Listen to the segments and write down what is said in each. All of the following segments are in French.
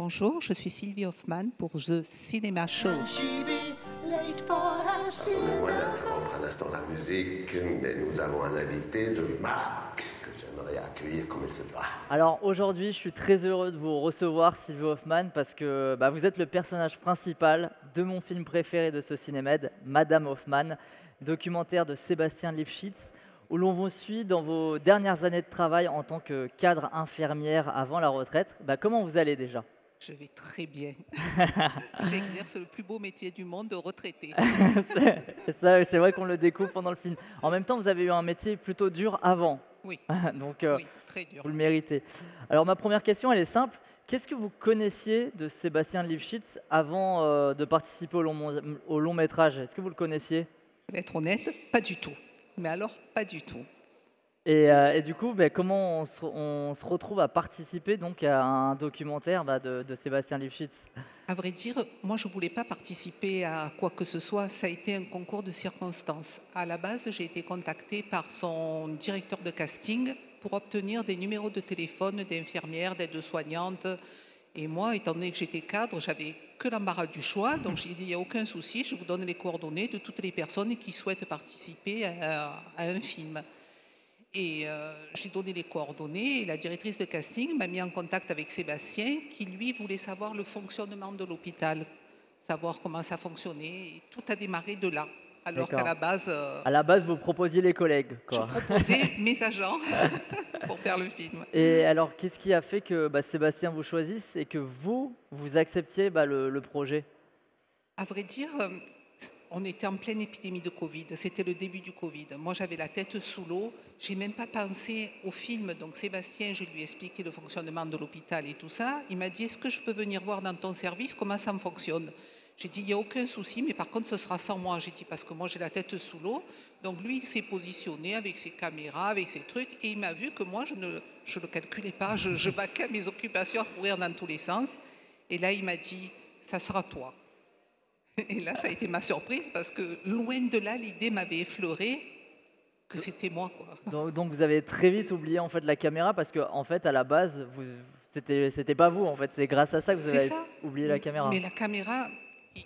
Bonjour, je suis Sylvie Hoffman pour The Cinema Show. On loin d'interrompre à l'instant la musique, mais nous avons un invité de marque que j'aimerais accueillir comme il se doit. Alors aujourd'hui, je suis très heureux de vous recevoir, Sylvie Hoffman, parce que bah, vous êtes le personnage principal de mon film préféré de ce cinémed, Madame Hoffman, documentaire de Sébastien Lifshitz, où l'on vous suit dans vos dernières années de travail en tant que cadre infirmière avant la retraite. Bah, comment vous allez déjà? Je vais très bien. J'exerce le plus beau métier du monde de retraité. C'est vrai qu'on le découvre pendant le film. En même temps, vous avez eu un métier plutôt dur avant, Oui, donc euh, oui, très dur. vous le méritez. Alors ma première question, elle est simple. Qu'est-ce que vous connaissiez de Sébastien Lifshitz avant euh, de participer au long, au long métrage? Est-ce que vous le connaissiez? Je vais être honnête, pas du tout. Mais alors, pas du tout. Et, euh, et du coup, ben, comment on se, retrouve à participer donc à un documentaire bah, de, Sébastien Lifshitz À vrai dire, moi, je ne voulais pas participer à quoi que ce soit. Ça a été un concours de circonstances. À la base, j'ai été contactée par son directeur de casting pour obtenir des numéros de téléphone d'infirmières, d'aides-soignantes. Et moi, étant donné que j'étais cadre, j'avais que l'embarras du choix. Donc, j'ai dit, il n'y a aucun souci, je vous donne les coordonnées de toutes les personnes qui souhaitent participer à un film. Et euh, j'ai donné les coordonnées et la directrice de casting m'a mis en contact avec Sébastien qui, lui, voulait savoir le fonctionnement de l'hôpital, savoir comment ça fonctionnait. Et tout a démarré de là. Alors qu'à la base, euh, À la base, vous proposiez les collègues. je Quoi. proposais mes agents pour faire le film. Et alors, qu'est-ce qui a fait que bah, Sébastien vous choisisse et que vous, vous acceptiez bah, le, le projet? À vrai dire, euh, on était en pleine épidémie de Covid. C'était le début du Covid. Moi, j'avais la tête sous l'eau. J'ai même pas pensé au film. Donc, Sébastien, je lui ai expliqué le fonctionnement de l'hôpital et tout ça. Il m'a dit Est-ce que je peux venir voir dans ton service comment ça fonctionne? J'ai dit Il n'y a aucun souci, mais par contre, ce sera sans moi. J'ai dit Parce que moi, j'ai la tête sous l'eau. Donc, lui, il s'est positionné avec ses caméras, avec ses trucs. Et il m'a vu que moi, je ne le calculais pas. Je, je vaquais mes occupations à courir dans tous les sens. Et là, il m'a dit Ça sera toi. Et là, ça a été ma surprise parce que loin de là, l'idée m'avait effleuré que c'était moi. Quoi. donc, donc, vous avez très vite oublié en fait la caméra parce que en fait, à la base, vous, c'était, c'était pas vous. En fait, c'est grâce à ça que vous avez oublié la caméra. Mais la caméra,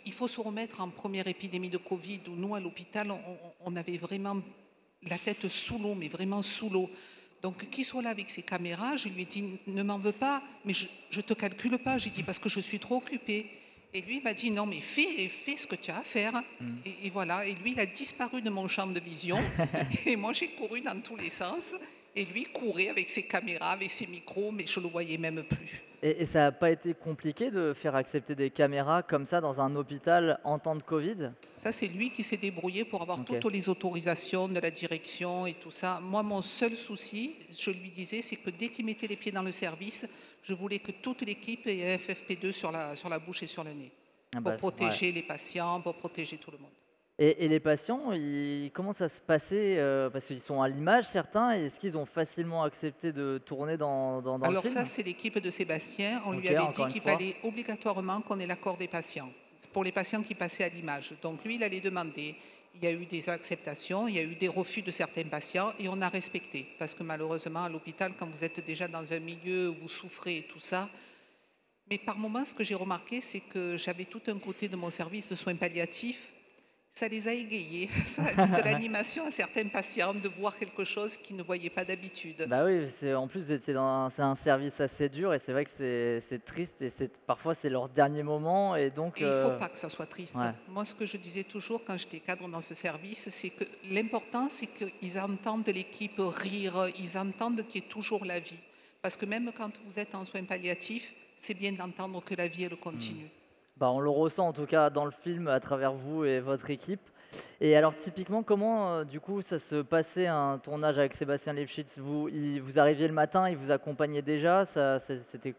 il faut se remettre en première épidémie de Covid où nous, à l'hôpital, on, avait vraiment la tête sous l'eau, mais vraiment sous l'eau. Donc, qu'il soit là avec ses caméras, je lui ai dit, ne m'en veux pas, mais je ne te calcule pas. J'ai dit, parce que je suis trop occupée. Et lui m'a dit, non, mais fais, fais ce que tu as à faire. Mm. Et, et voilà. Et lui, il a disparu de mon champ de vision. et moi, j'ai couru dans tous les sens. Et lui courait avec ses caméras, avec ses micros, mais je ne le voyais même plus. Et, et ça n'a pas été compliqué de faire accepter des caméras comme ça dans un hôpital en temps de Covid? Ça, c'est lui qui s'est débrouillé pour avoir toutes les autorisations de la direction et tout ça. Moi, mon seul souci, je lui disais, c'est que dès qu'il mettait les pieds dans le service, je voulais que toute l'équipe ait FFP2 sur la, sur la bouche et sur le nez. Ah Pour bah, protéger les patients, pour protéger tout le monde. Et, et les patients, ils- comment ça se passait euh, Parce qu'ils sont à l'image, certains. Est-ce qu'ils ont facilement accepté de tourner dans, dans, dans Alors le film ça, c'est l'équipe de Sébastien. On lui avait dit qu'il fallait obligatoirement qu'on ait l'accord des patients. Pour les patients qui passaient à l'image. Donc lui, il allait demander. Il y a eu des acceptations, il y a eu des refus de certains patients et on a respecté. Parce que malheureusement, à l'hôpital, quand vous êtes déjà dans un milieu où vous souffrez et tout ça, mais par moments, ce que j'ai remarqué, c'est que j'avais tout un côté de mon service de soins palliatifs. Ça les a égayés. Ça a mis de l'animation à certains patients de voir quelque chose qu'ils ne voyaient pas d'habitude. Bah oui, en plus, un, c'est un service assez dur et c'est vrai que c'est triste et parfois c'est leur dernier moment et donc. Et il ne faut euh, pas que ça soit triste. ouais. Moi, ce que je disais toujours quand j'étais cadre dans ce service, c'est que l'important, c'est qu'ils entendent l'équipe rire, ils entendent qu'il y ait toujours la vie. Parce que même quand vous êtes en soins palliatifs, c'est bien d'entendre que la vie, elle continue. Bah, on le ressent en tout cas dans le film à travers vous et votre équipe. Et alors typiquement, comment euh, du coup ça se passait un tournage avec Sébastien Lefschitz vous, il- vous arriviez le matin, il vous accompagnait déjà? Ça, C'était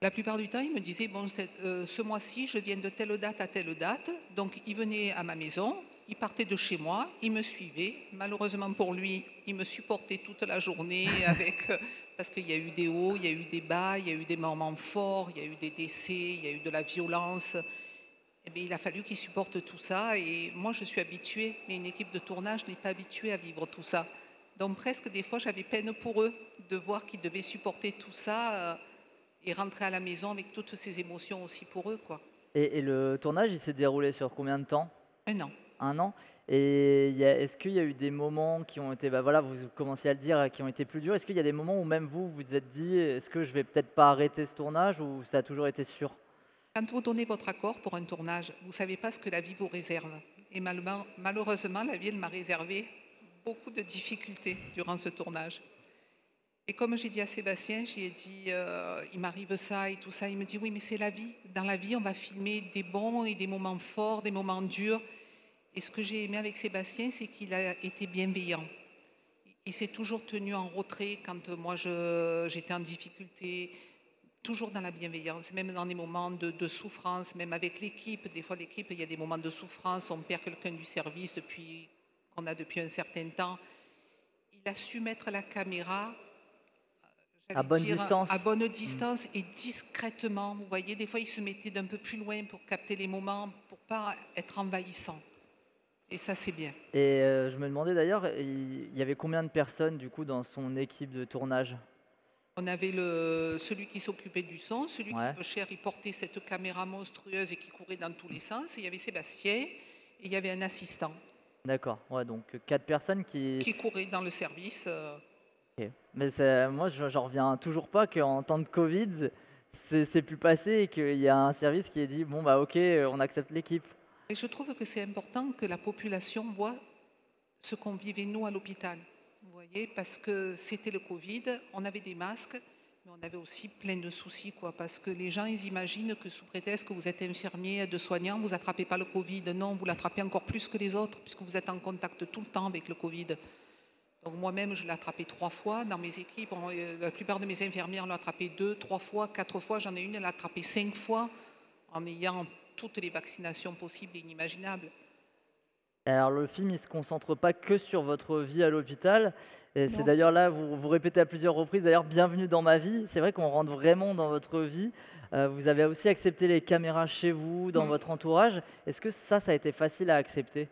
La plupart du temps, il me disait, bon, euh, ce mois-ci, je viens de telle date à telle date. Donc, il venait à ma maison, il partait de chez moi, il me suivait. Malheureusement pour lui, il me supportait toute la journée avec, euh, parce qu'il y a eu des hauts, il y a eu des bas, il y a eu des moments forts, il y a eu des décès, il y a eu de la violence. Eh bien, il a fallu qu'il supporte tout ça. Et moi, je suis habituée, mais une équipe de tournage n'est pas habituée à vivre tout ça. Donc, presque des fois, j'avais peine pour eux de voir qu'ils devaient supporter tout ça. euh, et rentrer à la maison avec toutes ces émotions aussi pour eux. Quoi. Et, et le tournage, il s'est déroulé sur combien de temps? Un an. Un an Et est-ce qu'il y a eu des moments qui ont été, bah voilà, vous commenciez à le dire, qui ont été plus durs Est-ce qu'il y a des moments où même vous vous vous êtes dit, est-ce que je vais peut-être pas arrêter ce tournage ou ça a toujours été sûr? Quand vous donnez votre accord pour un tournage, vous ne savez pas ce que la vie vous réserve. Et malheureusement, la vie elle m'a réservé beaucoup de difficultés durant ce tournage. Et comme j'ai dit à Sébastien, j'ai dit, euh, il m'arrive ça et tout ça. Il me dit, oui, mais c'est la vie. Dans la vie, on va filmer des bons et des moments forts, des moments durs. Et ce que j'ai aimé avec Sébastien, c'est qu'il a été bienveillant. Il s'est toujours tenu en retrait quand euh, moi j'étais en difficulté, toujours dans la bienveillance, même dans des moments de, de souffrance, même avec l'équipe. Des fois, l'équipe, il y a des moments de souffrance, on perd quelqu'un du service depuis qu'on a depuis un certain temps. Il a su mettre la caméra euh, À bonne distance. à bonne distance et discrètement. Vous voyez, des fois, il se mettait d'un peu plus loin pour capter les moments, pour pas être envahissant. Et ça, c'est bien. Et euh, je me demandais d'ailleurs, il y avait combien de personnes du coup dans son équipe de tournage? On avait le, celui qui s'occupait du son, celui Ouais. qui, peu cher, il portait cette caméra monstrueuse et qui courait dans tous les sens. Et il y avait Sébastien et il y avait un assistant D'accord, ouais, donc quatre personnes qui. qui courait dans le service. euh. Mais moi, je- j'en reviens toujours pas qu'en temps de Covid, c'est plus passé et qu'il y a un service qui est dit bon bah ok, on accepte l'équipe. Et je trouve que c'est important que la population voit ce qu'on vivait nous à l'hôpital. Vous voyez, parce que c'était le Covid, on avait des masques, mais on avait aussi plein de soucis, quoi. Parce que les gens, ils imaginent que sous prétexte que vous êtes infirmier, de soignant, vous attrapez pas le Covid. Non, vous l'attrapez encore plus que les autres, puisque vous êtes en contact tout le temps avec le Covid. Donc moi-même, je l'ai attrapé trois fois. Dans mes équipes, euh, la plupart de mes infirmières l'ont attrapé deux, trois fois, quatre fois. J'en ai une, elle l'a attrapé cinq fois, en ayant toutes les vaccinations possibles et inimaginables. Alors le film, il se concentre pas que sur votre vie à l'hôpital. Et c'est d'ailleurs là, vous, vous répétez à plusieurs reprises, d'ailleurs, bienvenue dans ma vie. C'est vrai qu'on rentre vraiment dans votre vie. Euh, vous avez aussi accepté les caméras chez vous, dans votre entourage. Est-ce que ça, ça a été facile à accepter?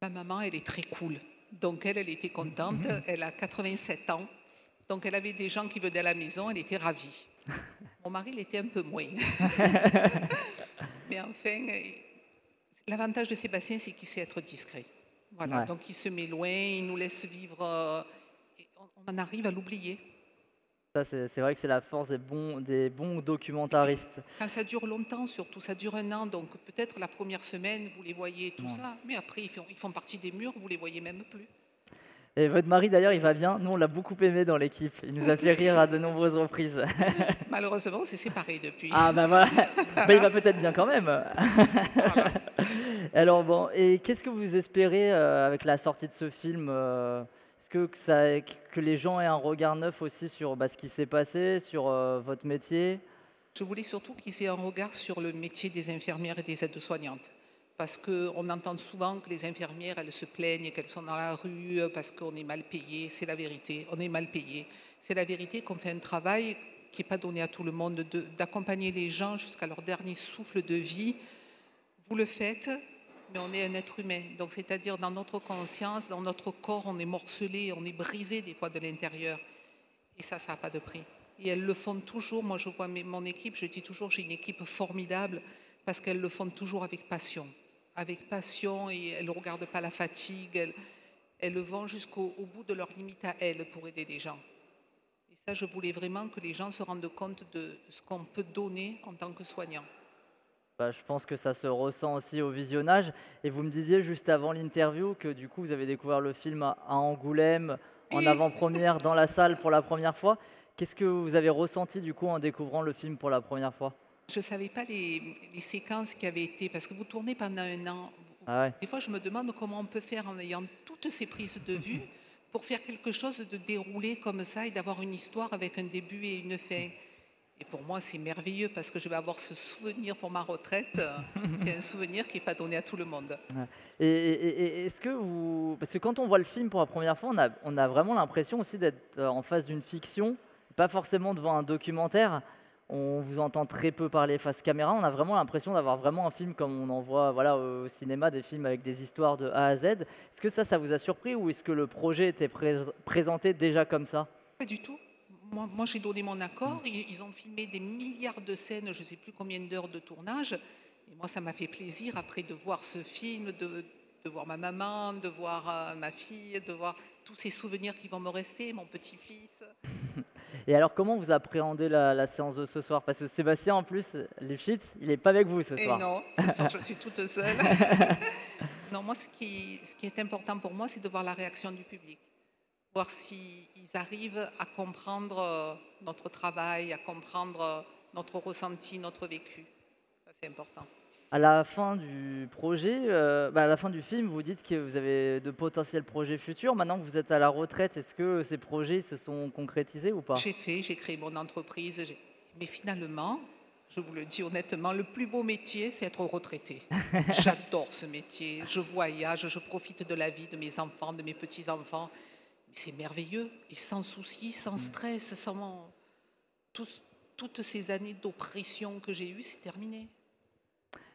Ma maman, elle est très cool. Donc elle, elle était contente. Elle a 87 ans. Donc elle avait des gens qui venaient à la maison. Elle était ravie. Mon mari, il était un peu moins. Mais enfin, euh, l'avantage de Sébastien, c'est qu'il sait être discret. Voilà. Ouais. Donc il se met loin, il nous laisse vivre. euh, on- en arrive à l'oublier. Ça, c'est c'est vrai que c'est la force des bons, des bons documentaristes. Quand ça dure longtemps, surtout, ça dure un an, donc peut-être la première semaine, vous les voyez, tout Ouais. ça, mais après, ils font, ils font partie des murs, vous les voyez même plus. Et votre mari, d'ailleurs, il va bien. Nous, on l'a beaucoup aimé dans l'équipe. Il nous a fait rire à de nombreuses reprises. Malheureusement, on s'est séparés depuis. Ah bah voilà, Bah, il va peut-être bien quand même. Alors bon, et qu'est-ce que vous espérez euh, avec la sortie de ce film euh, Est-ce que, que ça, que les gens aient un regard neuf aussi sur bah, ce qui s'est passé, sur euh, votre métier? Je voulais surtout qu'ils aient un regard sur le métier des infirmières et des aides-soignantes. Parce qu'on entend souvent que les infirmières, elles se plaignent, qu'elles sont dans la rue euh, parce qu'on est mal payé. C'est la vérité, on est mal payé. C'est la vérité qu'on fait un travail qui n'est pas donné à tout le monde, de- d'accompagner les gens jusqu'à leur dernier souffle de vie. Vous le faites, mais on est un être humain. Donc, c'est-à-dire dans notre conscience, dans notre corps, on est morcelé, on est brisé des fois de l'intérieur. Et ça, ça n'a pas de prix. Et elles le font toujours. Moi, je vois mon équipe, je dis toujours, j'ai une équipe formidable parce qu'elles le font toujours avec passion. Avec passion et elles ne regardent pas la fatigue. Elles, elles vont jusqu'au au bout de leurs limites à elles pour aider les gens. Et ça, je voulais vraiment que les gens se rendent compte de ce qu'on peut donner en tant que soignant. Bah, Je pense que ça se ressent aussi au visionnage. Et vous me disiez juste avant l'interview que du coup, vous avez découvert le film à Angoulême, en avant-première, dans la salle pour la première fois. Qu'est-ce que vous avez ressenti du coup en découvrant le film pour la première fois? Je ne savais pas les, les séquences qui avaient été, parce que vous tournez pendant un an. Ah ouais. Des fois, je me demande comment on peut faire en ayant toutes ces prises de vue pour faire quelque chose de déroulé comme ça et d'avoir une histoire avec un début et une fin. Et pour moi, c'est merveilleux parce que je vais avoir ce souvenir pour ma retraite. C'est un souvenir qui n'est pas donné à tout le monde. Et, et- et- est-ce que vous. Parce que quand on voit le film pour la première fois, on a, on a vraiment l'impression aussi d'être euh, en face d'une fiction, pas forcément devant un documentaire. On vous entend très peu parler face caméra. On a vraiment l'impression d'avoir vraiment un film comme on en voit voilà, au cinéma, des films avec des histoires de A à Z. Est-ce que ça, ça vous a surpris ou est-ce que le projet était pré- présenté déjà comme ça? Pas du tout. moi, j'ai donné mon accord. Ils, ont filmé des milliards de scènes, je ne sais plus combien d'heures de tournage. Et moi, ça m'a fait plaisir après de voir ce film, de, de voir ma maman, de voir euh, ma fille, de voir tous ces souvenirs qui vont me rester, mon petit-fils. Et alors, comment vous appréhendez la, la séance de ce soir? Parce que Sébastien, en plus, Lifshitz, il n'est pas avec vous ce Et soir. non, ce soir, je suis toute seule. non, moi, ce qui, ce qui est important pour moi, c'est de voir la réaction du public. Voir s'ils arrivent à comprendre euh, notre travail, à comprendre euh, notre ressenti, notre vécu. Ça, c'est important. À la fin du projet, euh, bah, à la fin du film, vous dites que vous avez de potentiels projets futurs. Maintenant que vous êtes à la retraite, est-ce que ces projets se sont concrétisés ou pas? J'ai fait, j'ai créé mon entreprise. Mais finalement, je vous le dis honnêtement, le plus beau métier, c'est être retraité. J'adore ce métier. Je voyage, je profite de la vie de mes enfants, de mes petits-enfants. C'est merveilleux. Et sans souci, sans stress, sans... tous- toutes ces années d'oppression que j'ai eues, c'est terminé.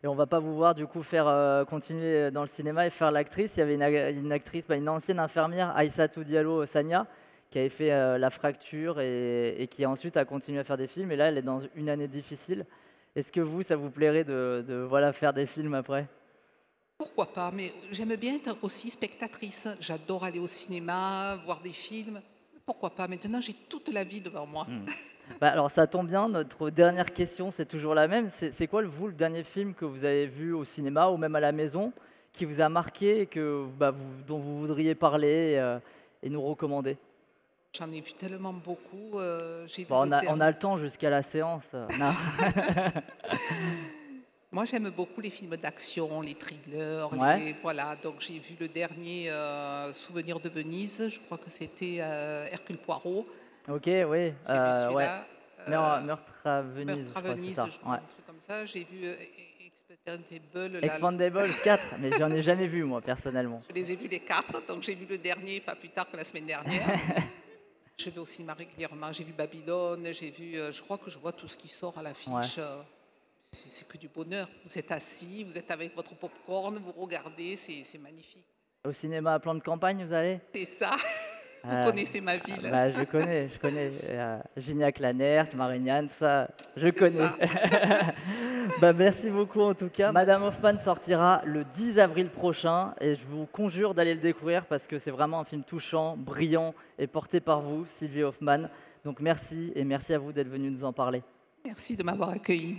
Et on va pas vous voir du coup faire euh, continuer dans le cinéma et faire l'actrice. Il y avait une, une actrice, bah, une ancienne infirmière, Aïssatou Diallo Sania, qui avait fait euh, La Fracture et, et qui ensuite a continué à faire des films. Et là, elle est dans une année difficile. Est-ce que vous, ça vous plairait de, de, voilà, faire des films après? Pourquoi pas Mais j'aime bien être aussi spectatrice. J'adore aller au cinéma, voir des films. Pourquoi pas? Maintenant, j'ai toute la vie devant moi. Bah, Alors ça tombe bien, notre dernière question, c'est toujours la même. C'est quoi, vous, le dernier film que vous avez vu au cinéma ou même à la maison qui vous a marqué et que, bah, vous, dont vous voudriez parler euh, et nous recommander? J'en ai vu tellement beaucoup. euh, vu Bon, on, a, dernier- on a le temps jusqu'à la séance. Moi, j'aime beaucoup les films d'action, les thrillers. Ouais. les- voilà, donc j'ai vu le dernier euh, Souvenir de Venise. Je crois que c'était Hercule Poirot. Ok, oui. Euh, ouais. Euh, Meurtre à Venise, Meurtre à je crois, c'est Venise, ça. je crois, Ouais. un truc comme ça. J'ai vu euh, Expendable. là, Expandables 4, mais j'en ai jamais vu moi personnellement. Je les ai vus les quatre, donc j'ai vu le dernier pas plus tard que la semaine dernière. je vais au cinéma régulièrement. J'ai vu Babylone, j'ai vu. euh, je crois que je vois tout ce qui sort à l'affiche. C'est que du bonheur. Vous êtes assis, vous êtes avec votre popcorn, vous regardez, c'est magnifique. Au cinéma à plan de campagne, vous allez? C'est ça. Vous Euh, connaissez ma ville. Bah, je connais, je connais. Euh, Gignac-Lanert, Marignane, tout ça, je connais. ça. bah, merci beaucoup en tout cas. Madame Hoffman sortira le 10 avril prochain et je vous conjure d'aller le découvrir parce que c'est vraiment un film touchant, brillant et porté par vous, Sylvie Hoffman. Donc merci et merci à vous d'être venu nous en parler. Merci de m'avoir accueilli.